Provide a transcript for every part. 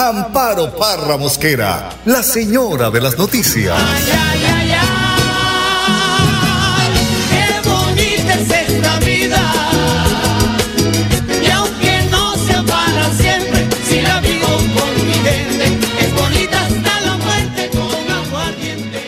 Amparo Parra Mosquera, la señora de las noticias. Ay, ay, ay, ay, qué bonita es esta vida. Y aunque no sea para siempre, si la vivo con mi gente, es bonita hasta la muerte con aguardiente.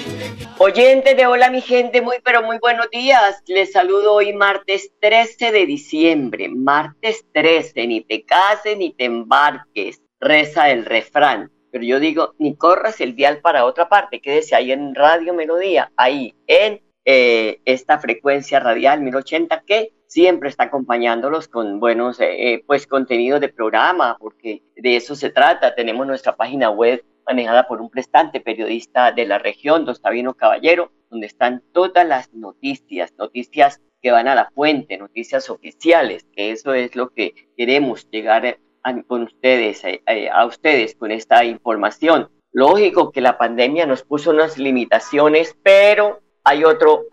Oyentes de Hola mi gente, muy pero muy buenos días. Les saludo hoy martes 13 de diciembre. Martes 13, ni te cases ni te embarques, reza el refrán. Pero yo digo, ni corras el dial para otra parte, quédese ahí en Radio Melodía, ahí en eh, esta frecuencia radial 1080 que siempre está acompañándolos con buenos eh, eh, pues contenidos de programa, porque de eso se trata. Tenemos nuestra página web manejada por un prestante periodista de la región, Dostavino Caballero, donde están todas las noticias, noticias que van a la fuente, noticias oficiales, que eso es lo que queremos llegar a, con ustedes, a, a ustedes con esta información. Lógico que la pandemia nos puso unas limitaciones, pero hay otro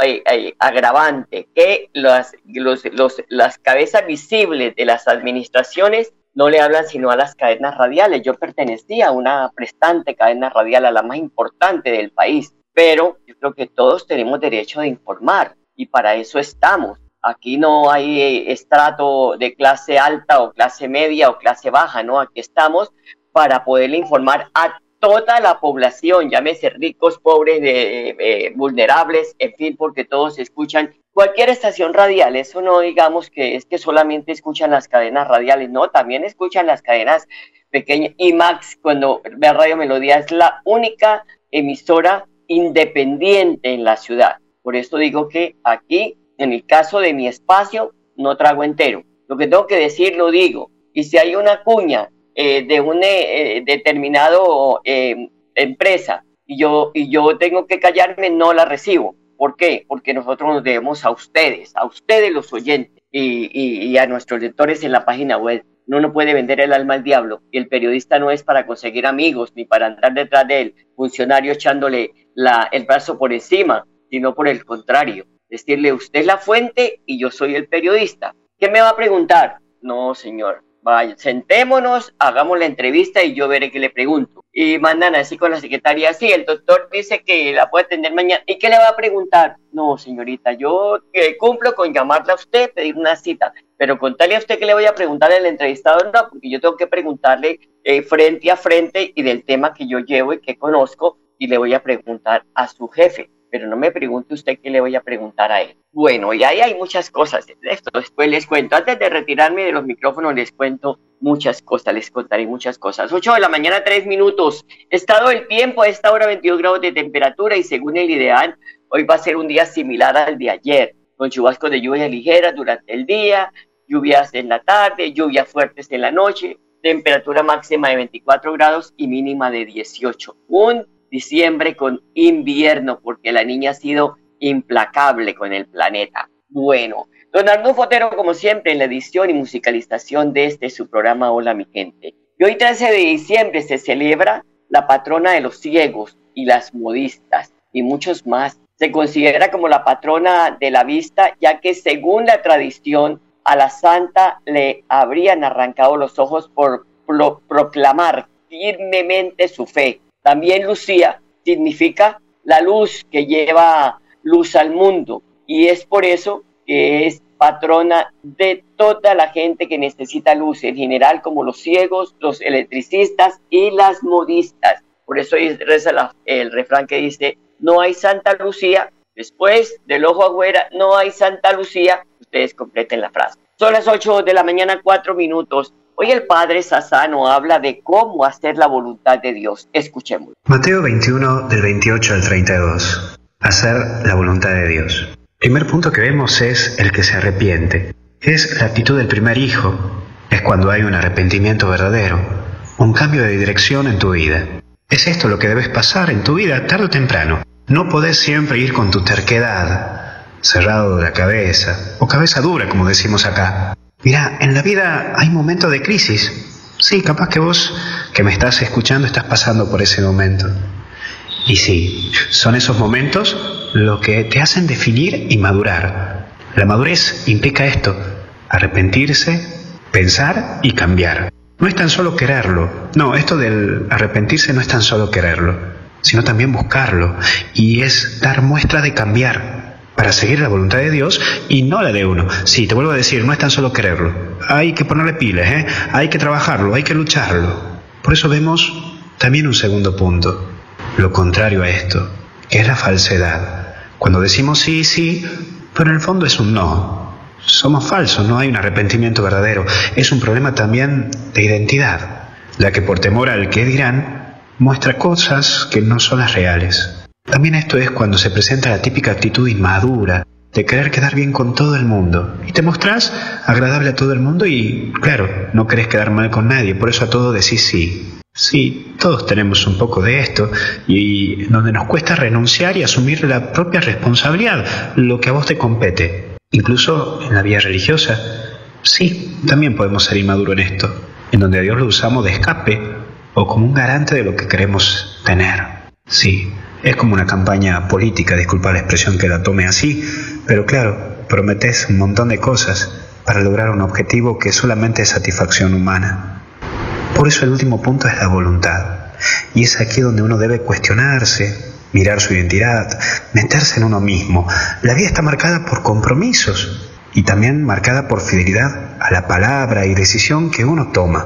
agravante, que las, los, los, las cabezas visibles de las administraciones no le hablan sino a las cadenas radiales. Yo pertenecía a una prestante cadena radial, a la más importante del país, pero yo creo que todos tenemos derecho de informar y para eso estamos. Aquí no hay eh, estrato de clase alta o clase media o clase baja, ¿no? Aquí estamos para poderle informar a toda la población, llámese ricos, pobres, de, eh, vulnerables, en fin, porque todos escuchan cualquier estación radial. Eso no digamos que es que solamente escuchan las cadenas radiales, no, también escuchan las cadenas pequeñas. Y Max, cuando ve Radio Melodía, es la única emisora independiente en la ciudad. Por esto digo que aquí, en el caso de mi espacio, no trago entero. Lo que tengo que decir, lo digo. Y si hay una cuña eh, de un eh, determinado eh, empresa y yo, y yo tengo que callarme, no la recibo. ¿Por qué? Porque nosotros nos debemos a ustedes, a ustedes los oyentes y, y, a nuestros lectores en la página web. No no puede vender el alma al diablo y el periodista no es para conseguir amigos ni para andar detrás del funcionario echándole la, el brazo por encima, sino por el contrario. Decirle, usted es la fuente y yo soy el periodista. ¿Qué me va a preguntar? No, señor, vaya, sentémonos, hagamos la entrevista y yo veré qué le pregunto. Y mandan así con la secretaria, sí, el doctor dice que la puede atender mañana. ¿Y qué le va a preguntar? No, señorita, yo eh, cumplo con llamarle a usted, pedir una cita, pero contarle a usted que le voy a preguntar al entrevistador, no, porque yo tengo que preguntarle eh, frente a frente y del tema que yo llevo y que conozco, y le voy a preguntar a su jefe pero no me pregunte usted qué le voy a preguntar a él. Bueno, y ahí hay muchas cosas esto. Después les cuento. Antes de retirarme de los micrófonos, les cuento muchas cosas, les contaré muchas cosas. 8 de la mañana, 3 minutos. Estado del tiempo, a esta hora 22 grados de temperatura y según el ideal, hoy va a ser un día similar al de ayer, con chubascos de lluvia ligera durante el día, lluvias en la tarde, lluvias fuertes en la noche, temperatura máxima de 24 grados y mínima de 18. Un diciembre con invierno, porque la niña ha sido implacable con el planeta. Bueno, don Arnulfo Fotero, como siempre, en la edición y musicalización de este su programa Hola mi gente. Y hoy 13 de diciembre se celebra la patrona de los ciegos y las modistas y muchos más. Se considera como la patrona de la vista, ya que según la tradición, a la santa le habrían arrancado los ojos por pro proclamar firmemente su fe también Lucía significa la luz que lleva luz al mundo y es por eso que es patrona de toda la gente que necesita luz, en general como los ciegos, los electricistas y las modistas. Por eso reza el refrán que dice, no hay Santa Lucía, después del ojo afuera, no hay Santa Lucía, ustedes completen la frase. Son las 8 de la mañana, 4 minutos. Hoy el Padre Sassano habla de cómo hacer la voluntad de Dios. Escuchemos. Mateo 21 del 28 al 32. Hacer la voluntad de Dios. Primer punto que vemos es el que se arrepiente. Es la actitud del primer hijo. Es cuando hay un arrepentimiento verdadero. un cambio de dirección en tu vida. Es esto lo que debes pasar en tu vida tarde o temprano. No podés siempre ir con tu terquedad, cerrado de la cabeza, o cabeza dura, como decimos acá. Mira, en la vida hay momentos de crisis. Sí, capaz que vos que me estás escuchando estás pasando por ese momento. Y sí, son esos momentos lo que te hacen definir y madurar. La madurez implica esto, arrepentirse, pensar y cambiar. No es tan solo quererlo, no, esto del arrepentirse no es tan solo quererlo, sino también buscarlo, y es dar muestra de cambiar para seguir la voluntad de Dios y no la de uno. Sí, te vuelvo a decir, no es tan solo quererlo, hay que ponerle pilas, ¿eh? hay que trabajarlo, hay que lucharlo. Por eso vemos también un segundo punto, lo contrario a esto, que es la falsedad. Cuando decimos sí, sí, pero en el fondo es un no, somos falsos, no hay un arrepentimiento verdadero. Es un problema también de identidad, la que por temor al que dirán muestra cosas que no son las reales. También esto es cuando se presenta la típica actitud inmadura de querer quedar bien con todo el mundo. Y te mostrás agradable a todo el mundo y, claro, no querés quedar mal con nadie, por eso a todo decís sí. Sí, todos tenemos un poco de esto y donde nos cuesta renunciar y asumir la propia responsabilidad, lo que a vos te compete. Incluso en la vida religiosa, sí, también podemos ser inmaduros en esto, en donde a Dios lo usamos de escape o como un garante de lo que queremos tener. Sí, es como una campaña política, disculpa la expresión que la tome así, pero claro, prometes un montón de cosas para lograr un objetivo que solamente es satisfacción humana. Por eso el último punto es la voluntad. Y es aquí donde uno debe cuestionarse, mirar su identidad, meterse en uno mismo. La vida está marcada por compromisos y también marcada por fidelidad a la palabra y decisión que uno toma.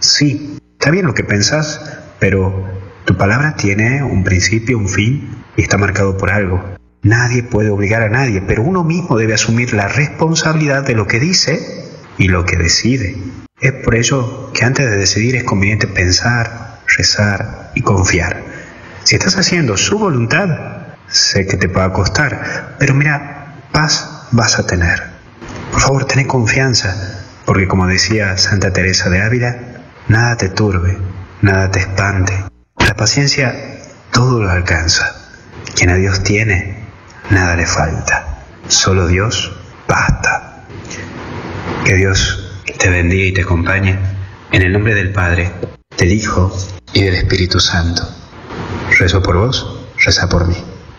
Sí, está bien lo que pensás, pero tu palabra tiene un principio, un fin y está marcado por algo. Nadie puede obligar a nadie, pero uno mismo debe asumir la responsabilidad de lo que dice y lo que decide. Es por ello que antes de decidir es conveniente pensar, rezar y confiar. Si estás haciendo su voluntad, sé que te va a costar, pero mira, paz vas a tener. Por favor, ten confianza, porque como decía Santa Teresa de Ávila, nada te turbe, nada te espante. La paciencia todo lo alcanza. Quien a Dios tiene, nada le falta. Solo Dios basta. Que Dios te bendiga y te acompañe. En el nombre del Padre, del Hijo y del Espíritu Santo. Rezo por vos, reza por mí.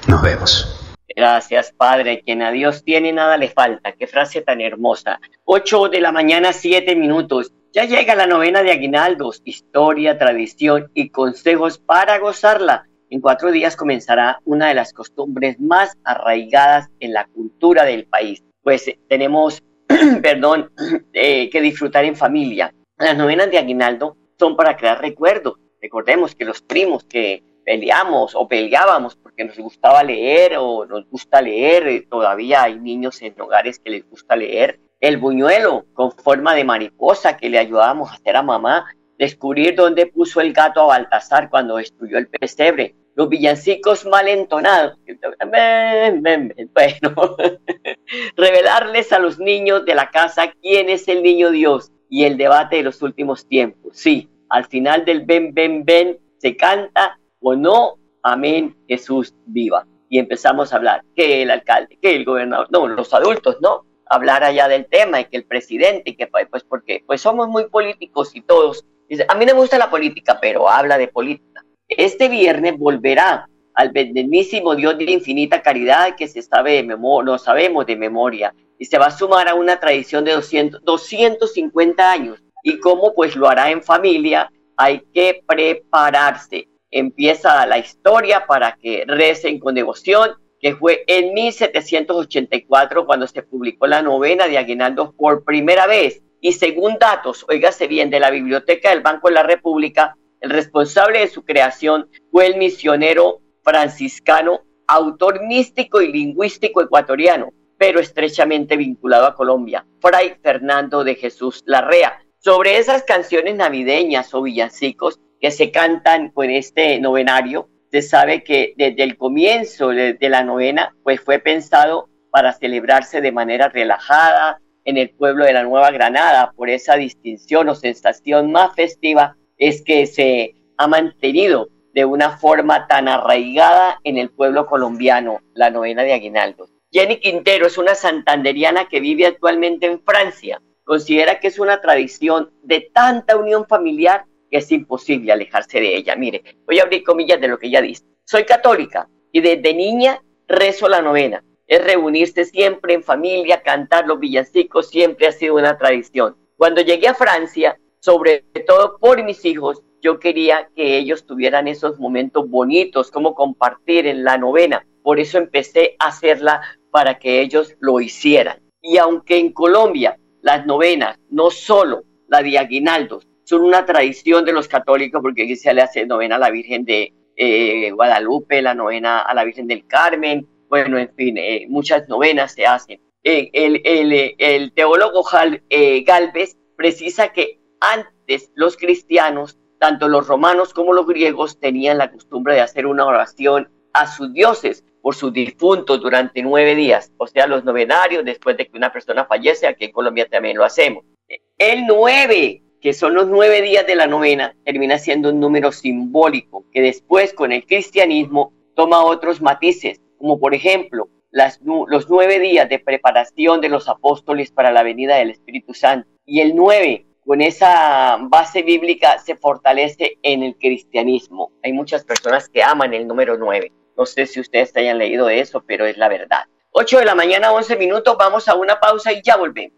Nos vemos. Gracias, Padre. Quien a Dios tiene, nada le falta. Qué frase tan hermosa. 8 de la mañana, 7 minutos. Ya llega la novena de aguinaldos, historia, tradición y consejos para gozarla. En cuatro días comenzará una de las costumbres más arraigadas en la cultura del país. Pues eh, tenemos, perdón, eh, que disfrutar en familia. Las novenas de aguinaldo son para crear recuerdos. Recordemos que los primos que peleamos o peleábamos porque nos gustaba leer o nos gusta leer, eh, todavía hay niños en hogares que les gusta leer, el buñuelo con forma de mariposa que le ayudábamos a hacer a mamá, descubrir dónde puso el gato a Baltasar cuando destruyó el pesebre, los villancicos mal entonados, bueno, revelarles a los niños de la casa quién es el niño Dios y el debate de los últimos tiempos. Sí, al final del ven, ven, ven se canta o no, amén, Jesús viva. Y empezamos a hablar que el alcalde, que el gobernador, no, los adultos, ¿no? Hablar allá del tema y que el presidente, y que pues, pues porque pues somos muy políticos y todos. A mí no me gusta la política, pero habla de política. Este viernes volverá al bendemísimo Dios de infinita caridad que se sabe de no sabemos de memoria, y se va a sumar a una tradición de 200, 250 años. Y cómo pues lo hará en familia, hay que prepararse empieza la historia para que recen con devoción, que fue en 1784 cuando se publicó la novena de Aguinaldo por primera vez. Y según datos, oígase bien, de la Biblioteca del Banco de la República, el responsable de su creación fue el misionero franciscano, autor místico y lingüístico ecuatoriano, pero estrechamente vinculado a Colombia, Fray Fernando de Jesús Larrea. Sobre esas canciones navideñas o villancicos, que se cantan con este novenario, se sabe que desde el comienzo de, la novena, pues fue pensado para celebrarse de manera relajada en el pueblo de la Nueva Granada, por esa distinción o sensación más festiva es que se ha mantenido de una forma tan arraigada en el pueblo colombiano, la novena de Aguinaldo. Jenny Quintero es una santanderiana que vive actualmente en Francia. Considera que es una tradición de tanta unión familiar es imposible alejarse de ella. Mire, voy a abrir comillas de lo que ella dice. Soy católica y desde niña rezo la novena. Es reunirse siempre en familia, cantar los villancicos, siempre ha sido una tradición. Cuando llegué a Francia, sobre todo por mis hijos, yo quería que ellos tuvieran esos momentos bonitos, como compartir en la novena. Por eso empecé a hacerla para que ellos lo hicieran. Y aunque en Colombia las novenas, no solo la de aguinaldos, son una tradición de los católicos, porque se le hace novena a la Virgen de eh, Guadalupe, la novena a la Virgen del Carmen, bueno, en fin, eh, muchas novenas se hacen. Eh, el, el, el, teólogo Galvez precisa que antes los cristianos tanto los romanos como los griegos tenían la costumbre de hacer una oración a sus dioses por sus difuntos durante nueve días, o sea, los novenarios después de que una persona fallece, aquí en Colombia también lo hacemos. El nueve, que son los nueve días de la novena, termina siendo un número simbólico que después con el cristianismo toma otros matices, como por ejemplo los nueve días de preparación de los apóstoles para la venida del Espíritu Santo y el nueve con esa base bíblica se fortalece en el cristianismo. Hay muchas personas que aman el número 9. No sé si ustedes hayan leído eso, pero es la verdad. 8 de la mañana, 11 minutos, vamos a una pausa y ya volvemos.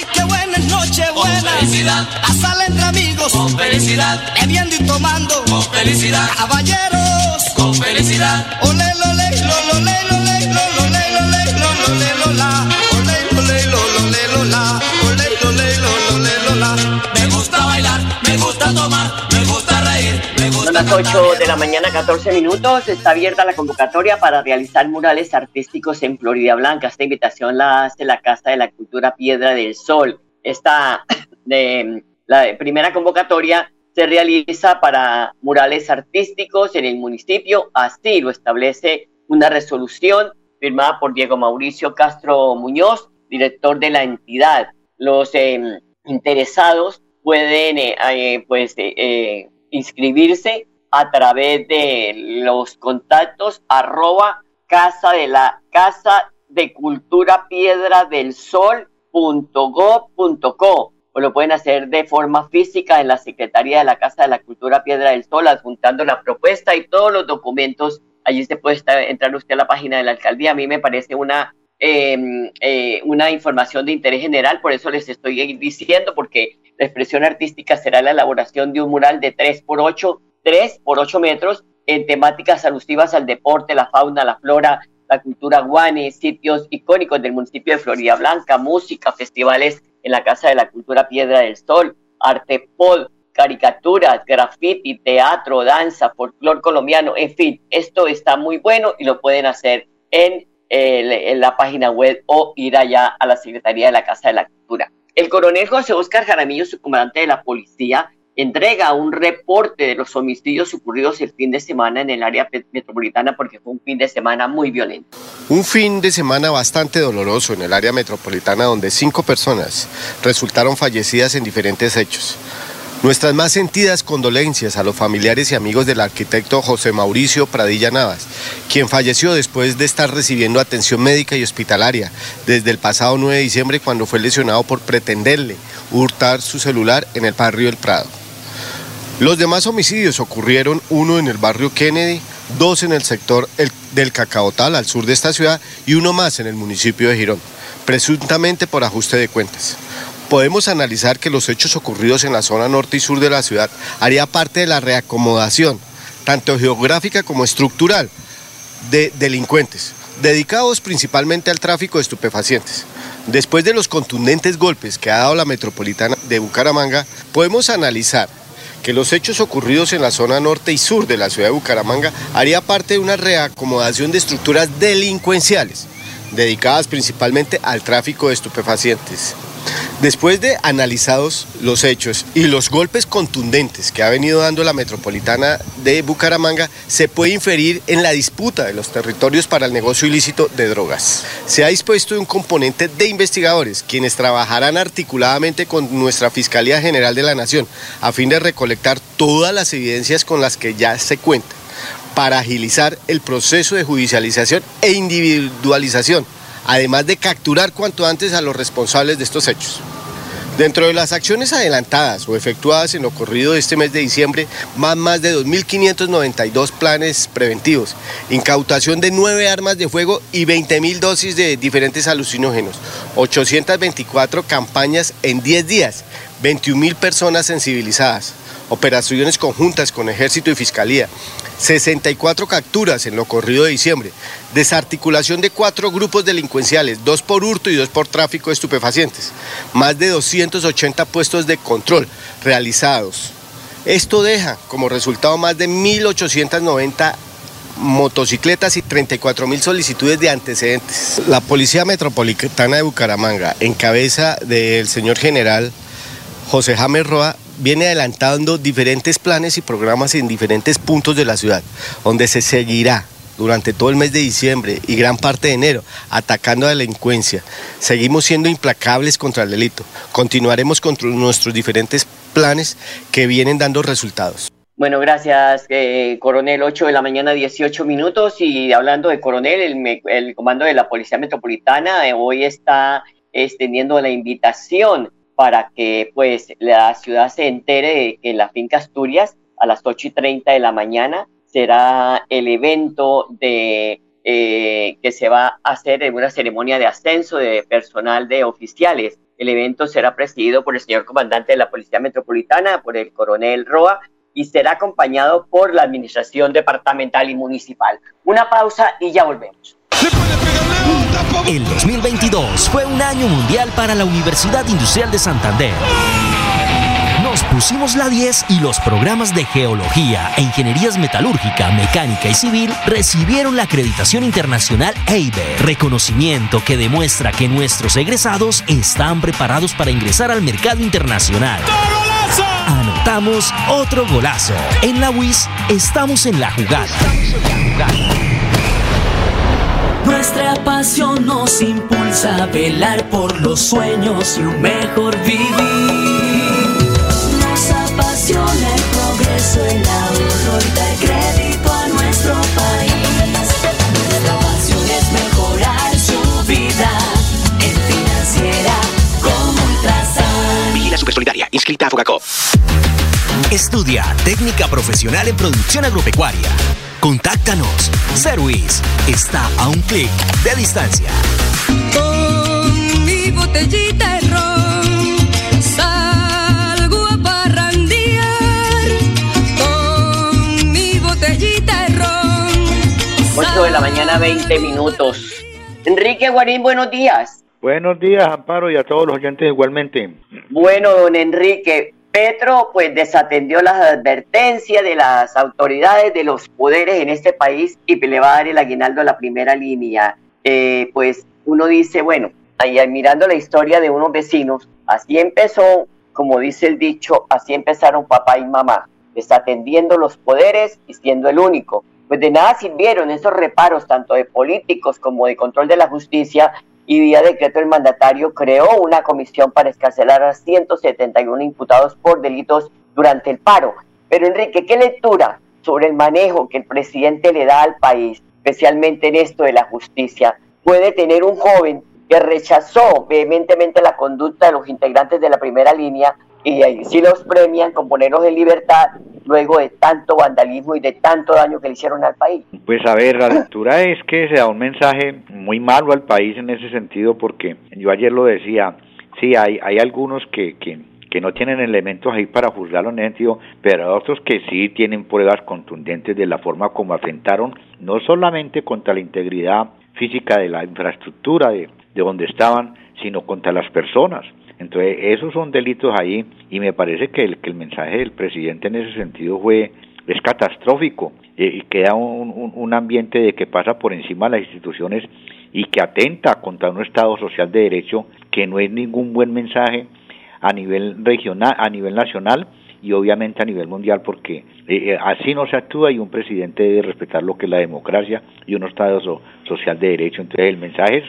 felicidad. A sala entre amigos. Con felicidad. Bebiendo y tomando. Con felicidad. Caballeros. Con felicidad. Ole, ole, lo, ole, ole, lo, ole, ole, lo, ole, lo, la. Ole, ole, lo, ole, lo, la. Ole, ole, lo, ole, lo, la. Me gusta bailar, me gusta tomar, me gusta reír, me gusta Son las 8 de la mañana, 14 minutos. Está abierta la convocatoria para realizar murales artísticos en Florida Blanca. Esta invitación la hace la Casa de la Cultura Piedra del Sol. Esta de, la primera convocatoria se realiza para murales artísticos en el municipio. Así lo establece una resolución firmada por Diego Mauricio Castro Muñoz, director de la entidad. Los eh, interesados pueden eh, eh, pues, eh, inscribirse a través de los contactos arroba casa de la casa de cultura piedra del sol punto go punto co o lo pueden hacer de forma física en la Secretaría de la Casa de la Cultura Piedra del Sol, adjuntando la propuesta y todos los documentos. Allí se puede estar, entrar usted a la página de la alcaldía. A mí me parece una, eh, eh, una información de interés general, por eso les estoy diciendo, porque la expresión artística será la elaboración de un mural de 3 por 8, 3 por 8 metros en temáticas alusivas al deporte, la fauna, la flora, la cultura guane, sitios icónicos del municipio de Florida Blanca, música, festivales en la Casa de la Cultura Piedra del Sol, arte pod, caricaturas, graffiti, teatro, danza, folclor colombiano, en fin, esto está muy bueno y lo pueden hacer en, en la página web o ir allá a la Secretaría de la Casa de la Cultura. El coronel José Oscar Jaramillo, su comandante de la policía, entrega un reporte de los homicidios ocurridos el fin de semana en el área metropolitana porque fue un fin de semana muy violento. Un fin de semana bastante doloroso en el área metropolitana donde cinco personas resultaron fallecidas en diferentes hechos. Nuestras más sentidas condolencias a los familiares y amigos del arquitecto José Mauricio Pradilla Navas, quien falleció después de estar recibiendo atención médica y hospitalaria desde el pasado 9 de diciembre cuando fue lesionado por pretenderle hurtar su celular en el barrio El Prado. Los demás homicidios ocurrieron uno en el barrio Kennedy, dos en el sector del Cacaotal al sur de esta ciudad y uno más en el municipio de Girón, presuntamente por ajuste de cuentas podemos analizar que los hechos ocurridos en la zona norte y sur de la ciudad haría parte de la reacomodación, tanto geográfica como estructural, de delincuentes, dedicados principalmente al tráfico de estupefacientes. Después de los contundentes golpes que ha dado la metropolitana de Bucaramanga, podemos analizar que los hechos ocurridos en la zona norte y sur de la ciudad de Bucaramanga haría parte de una reacomodación de estructuras delincuenciales, dedicadas principalmente al tráfico de estupefacientes. Después de analizados los hechos y los golpes contundentes que ha venido dando la metropolitana de Bucaramanga, se puede inferir en la disputa de los territorios para el negocio ilícito de drogas. Se ha dispuesto un componente de investigadores, quienes trabajarán articuladamente con nuestra Fiscalía General de la Nación, a fin de recolectar todas las evidencias con las que ya se cuenta, para agilizar el proceso de judicialización e individualización además de capturar cuanto antes a los responsables de estos hechos. Dentro de las acciones adelantadas o efectuadas en lo corrido de este mes de diciembre, más, más de 2.592 planes preventivos, incautación de nueve armas de fuego y 20.000 dosis de diferentes alucinógenos, 824 campañas en 10 días, 21.000 personas sensibilizadas, operaciones conjuntas con ejército y fiscalía, 64 capturas en lo corrido de diciembre, desarticulación de cuatro grupos delincuenciales, dos por hurto y dos por tráfico de estupefacientes, más de 280 puestos de control realizados. Esto deja como resultado más de 1.890 motocicletas y 34 mil solicitudes de antecedentes. La Policía Metropolitana de Bucaramanga, en cabeza del señor general José James Roa, viene adelantando diferentes planes y programas en diferentes puntos de la ciudad, donde se seguirá durante todo el mes de diciembre y gran parte de enero atacando a la delincuencia. Seguimos siendo implacables contra el delito. Continuaremos con nuestros diferentes planes que vienen dando resultados. Bueno, gracias, eh, coronel. 8 de la mañana, 18 minutos. Y hablando de coronel, el, el comando de la Policía Metropolitana eh, hoy está extendiendo la invitación para que pues la ciudad se entere que en la finca Asturias a las 8 y 30 de la mañana será el evento de eh, que se va a hacer en una ceremonia de ascenso de personal de oficiales. El evento será presidido por el señor comandante de la Policía Metropolitana, por el coronel Roa, y será acompañado por la Administración Departamental y Municipal. Una pausa y ya volvemos. El 2022 fue un año mundial para la Universidad Industrial de Santander. Nos pusimos la 10 y los programas de geología e ingenierías metalúrgica, mecánica y civil recibieron la acreditación internacional EIBE, reconocimiento que demuestra que nuestros egresados están preparados para ingresar al mercado internacional. Anotamos otro golazo. En la WIS estamos en la jugada. Nuestra pasión nos impulsa a velar por los sueños y un mejor vivir. Nos apasiona el progreso, el ahorro y dar crédito a nuestro país. Nuestra pasión es mejorar su vida en financiera como Ultrasan. Vigila Supersolidaria, inscrita a Fogacop. Estudia técnica profesional en producción agropecuaria. Contáctanos. Service está a un clic de distancia. Con mi botellita de ron salgo a parrandear. Con mi botellita de ron 8 de la mañana, 20 minutos. Enrique Guarín, buenos días. Buenos días, Amparo, y a todos los oyentes igualmente. Bueno, don Enrique, Petro pues desatendió las advertencias de las autoridades de los poderes en este país y le va a dar el aguinaldo a la primera línea. Eh, pues uno dice, bueno, ahí mirando la historia de unos vecinos, así empezó, como dice el dicho, así empezaron papá y mamá, desatendiendo los poderes y siendo el único. Pues de nada sirvieron esos reparos, tanto de políticos como de control de la justicia, y vía decreto el mandatario creó una comisión para escarcelar a 171 imputados por delitos durante el paro. Pero Enrique, ¿qué lectura sobre el manejo que el presidente le da al país, especialmente en esto de la justicia, puede tener un joven que rechazó vehementemente la conducta de los integrantes de la primera línea y ahí sí los premian con ponerlos en libertad luego de tanto vandalismo y de tanto daño que le hicieron al país. Pues a ver, la lectura es que se da un mensaje muy malo al país en ese sentido porque yo ayer lo decía, sí, hay, hay algunos que, que, que no tienen elementos ahí para juzgarlo en ese sentido, pero hay otros que sí tienen pruebas contundentes de la forma como atentaron no solamente contra la integridad física de la infraestructura de, de donde estaban, sino contra las personas. Entonces, esos son delitos ahí y me parece que el, mensaje del presidente en ese sentido fue es catastrófico eh, y queda un, un, ambiente de que pasa por encima de las instituciones y que atenta contra un Estado social de derecho que no es ningún buen mensaje a nivel regional, a nivel nacional y obviamente a nivel mundial porque eh, así no se actúa y un presidente debe respetar lo que es la democracia y un Estado so, social de derecho. Entonces el mensaje es,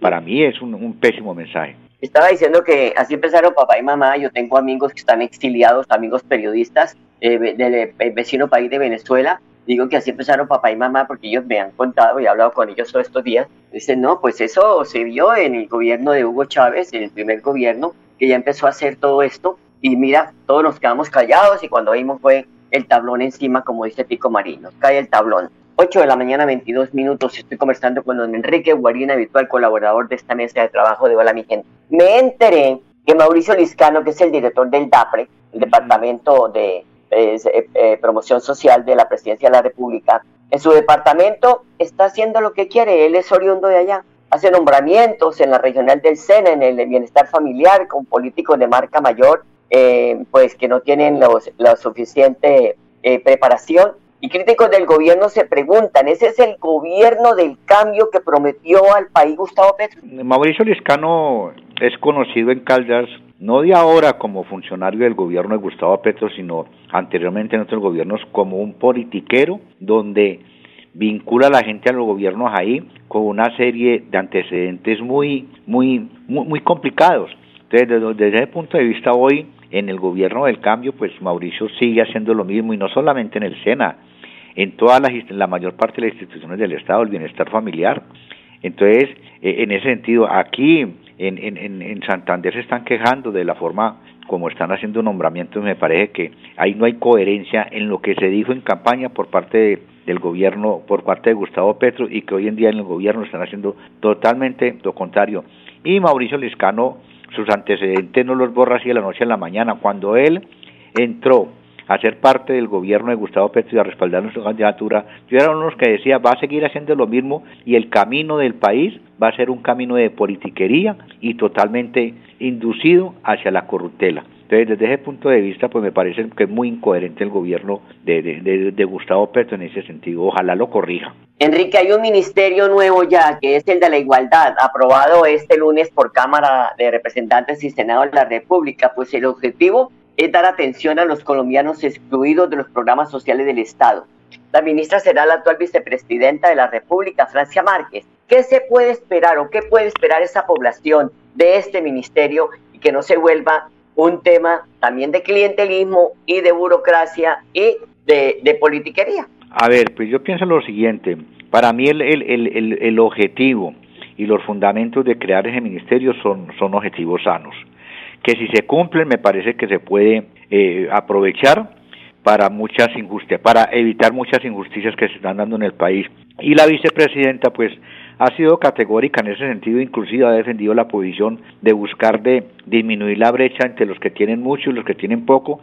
para mí es un, un pésimo mensaje. Estaba diciendo que así empezaron papá y mamá. Yo tengo amigos que están exiliados, amigos periodistas eh, del vecino país de Venezuela. Digo que así empezaron papá y mamá porque ellos me han contado y he hablado con ellos todos estos días. Dicen, no, pues eso se vio en el gobierno de Hugo Chávez, en el primer gobierno, que ya empezó a hacer todo esto. Y mira, todos nos quedamos callados y cuando vimos fue el tablón encima, como dice Pico Marino. Cae el tablón. 8 de la mañana, 22 minutos. Estoy conversando con don Enrique Guarina, habitual colaborador de esta mesa de trabajo de Hola Mi Gente. Me enteré que Mauricio Liscano, que es el director del DAPRE, el Departamento de eh, eh, Promoción Social de la Presidencia de la República, en su departamento está haciendo lo que quiere. Él es oriundo de allá. Hace nombramientos en la regional del SENA, en el bienestar familiar, con políticos de marca mayor, eh, pues que no tienen los, la suficiente preparación y críticos del gobierno se preguntan, ¿ese es el gobierno del cambio que prometió al país Gustavo Petro? Mauricio Liscano es conocido en Caldas no de ahora como funcionario del gobierno de Gustavo Petro, sino anteriormente en otros gobiernos como un politiquero donde vincula a la gente a los gobiernos ahí con una serie de antecedentes muy, muy, muy, muy complicados. Entonces, desde, desde ese punto de vista hoy, en el gobierno del cambio, pues Mauricio sigue haciendo lo mismo y no solamente en el SENA, en todas las, la mayor parte de las instituciones del Estado, el bienestar familiar. Entonces, eh, en ese sentido, aquí en, en, en Santander se están quejando de la forma como están haciendo nombramientos, me parece que ahí no hay coherencia en lo que se dijo en campaña por parte de, del gobierno, por parte de Gustavo Petro y que hoy en día en el gobierno están haciendo totalmente lo contrario. Y Mauricio Liscano, sus antecedentes no los borra así de la noche a la mañana. Cuando él entró a ser parte del gobierno de Gustavo Petro y a respaldar nuestra candidatura, yo era uno de los que decía, va a seguir haciendo lo mismo y el camino del país va a ser un camino de politiquería y totalmente inducido hacia la corruptela. Entonces, desde ese punto de vista, pues me parece que es muy incoherente el gobierno de, de, de, de, Gustavo Petro en ese sentido. Ojalá lo corrija. Enrique, hay un ministerio nuevo ya, que es el de la igualdad, aprobado este lunes por Cámara de Representantes y Senado de la República. Pues el objetivo es dar atención a los colombianos excluidos de los programas sociales del Estado. La ministra será la actual vicepresidenta de la República, Francia Márquez. ¿Qué se puede esperar o qué puede esperar esa población de este ministerio y que no se vuelva un tema también de clientelismo y de burocracia y de, politiquería? A ver, pues yo pienso lo siguiente. Para mí el, el, el, el objetivo y los fundamentos de crear ese ministerio son, son objetivos sanos que si se cumplen me parece que se puede eh, aprovechar para muchas injusticias, para evitar muchas injusticias que se están dando en el país. Y la vicepresidenta, pues, ha sido categórica en ese sentido, inclusive ha defendido la posición de buscar de disminuir la brecha entre los que tienen mucho y los que tienen poco,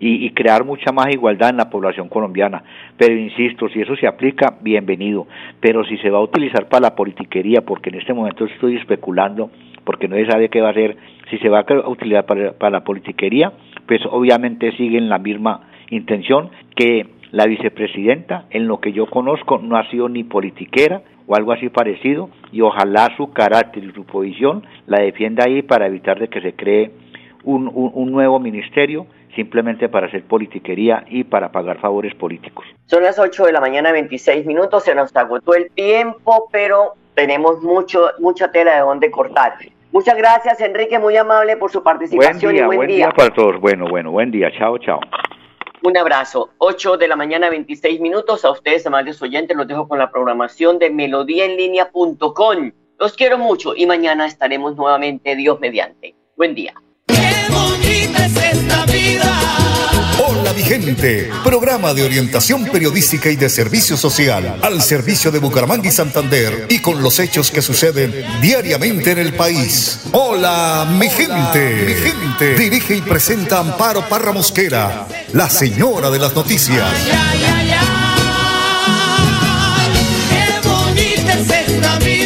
y, crear mucha más igualdad en la población colombiana. Pero insisto, si eso se aplica, bienvenido. Pero si se va a utilizar para la politiquería, porque en este momento estoy especulando, porque no se sabe qué va a hacer, si se va a utilizar para, para la politiquería, pues obviamente siguen la misma intención que la vicepresidenta, en lo que yo conozco, no ha sido ni politiquera o algo así parecido, y ojalá su carácter y su posición la defienda ahí para evitar de que se cree un, un, un nuevo ministerio simplemente para hacer politiquería y para pagar favores políticos. Son las 8 de la mañana, 26 minutos, se nos agotó el tiempo, pero tenemos mucho, mucha tela de donde cortar. Muchas gracias, Enrique, muy amable por su participación buen día, y buen, buen día. día para todos. Bueno, bueno, buen día. Chao, chao. Un abrazo. 8 de la mañana, 26 minutos. A ustedes, amables oyentes, los dejo con la programación de melodíaenlínea.com. Los quiero mucho y mañana estaremos nuevamente, Dios mediante. Buen día bonita esta vida. Hola mi gente, programa de orientación periodística y de servicio social al servicio de Bucaramanga y Santander y con los hechos que suceden diariamente en el país. Hola mi gente, mi gente. Dirige y presenta Amparo Parra Mosquera, la señora de las noticias. Qué bonita es esta vida.